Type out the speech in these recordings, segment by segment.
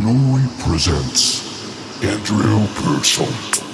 Glory presents Andrew Pearson.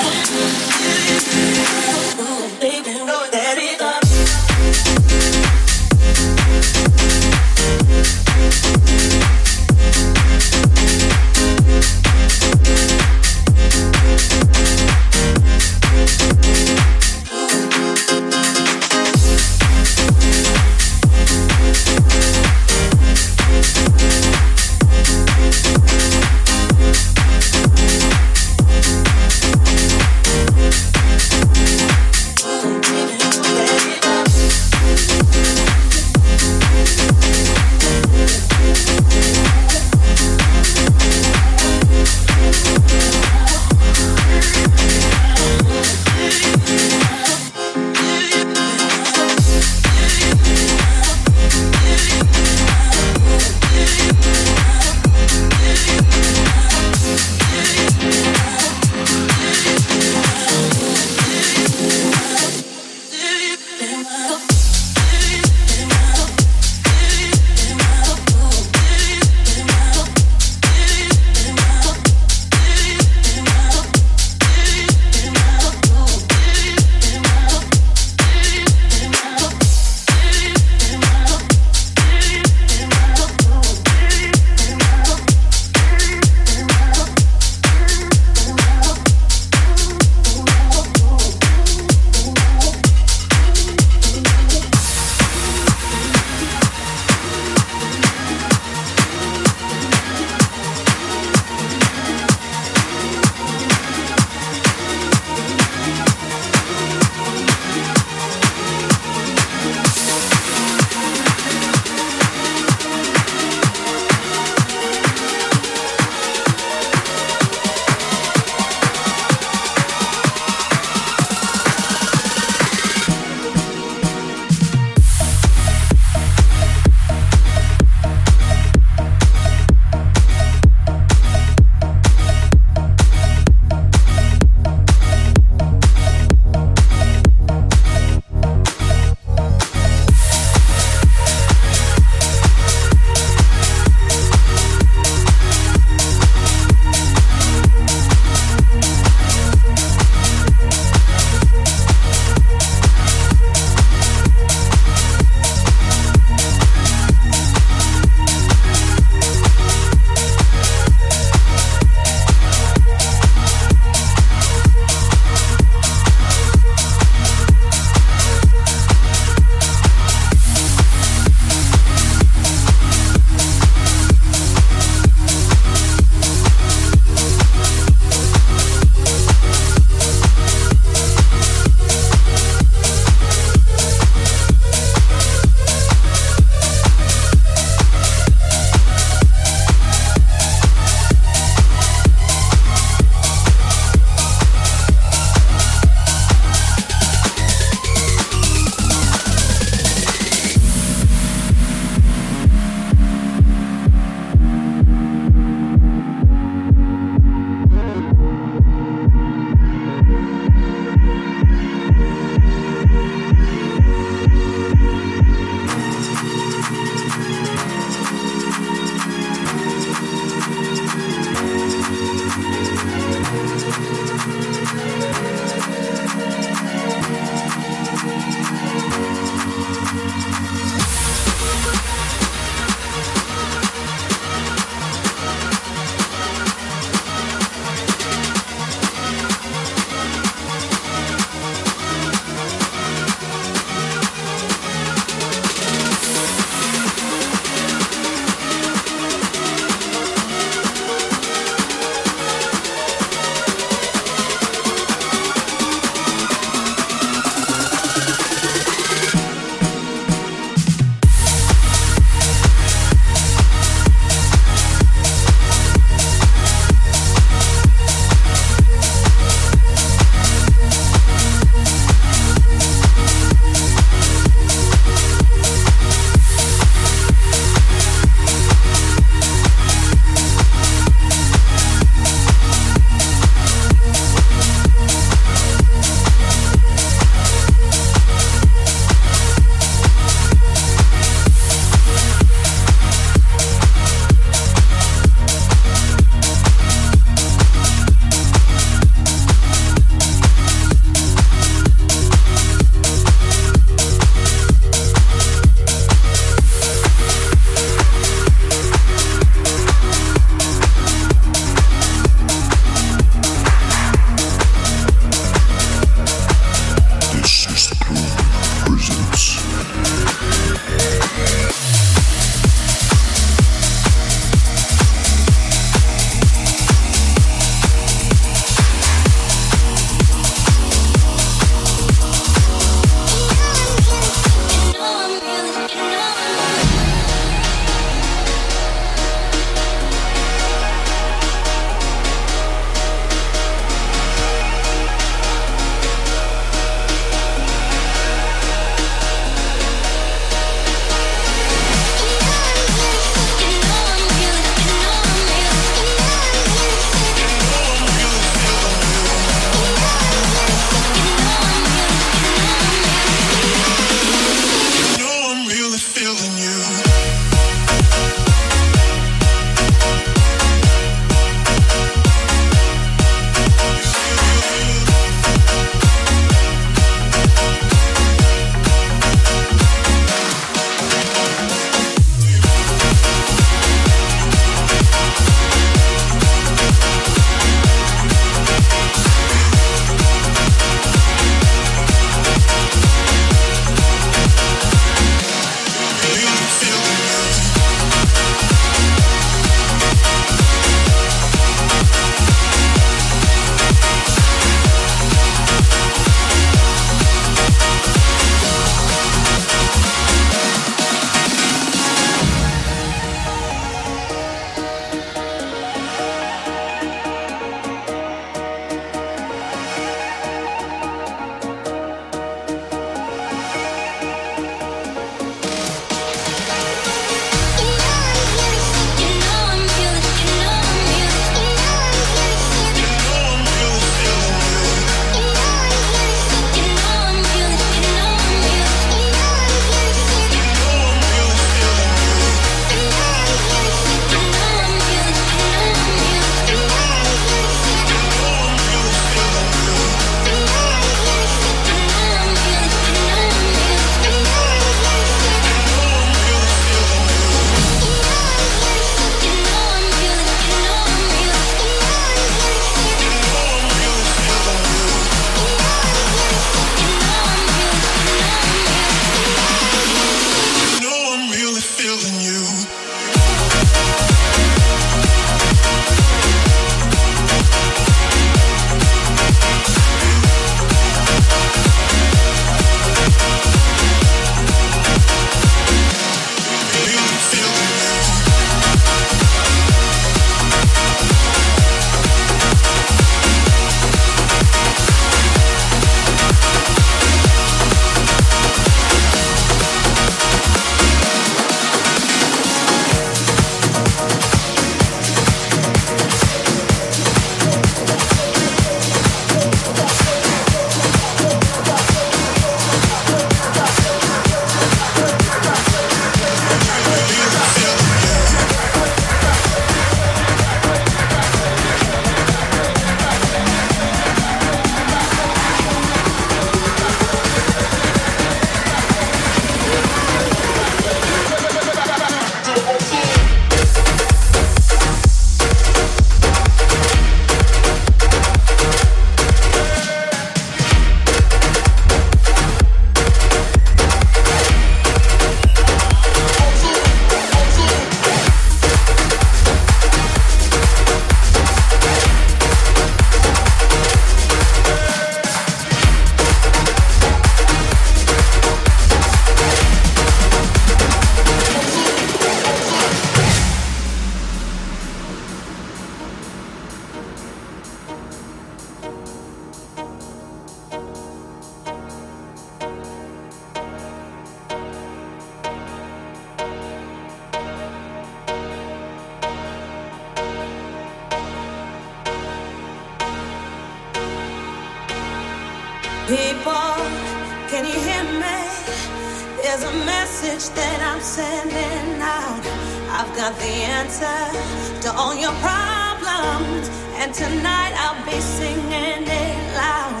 There's a message that I'm sending out. I've got the answer to all your problems, and tonight I'll be singing it loud.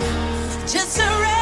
Just surrender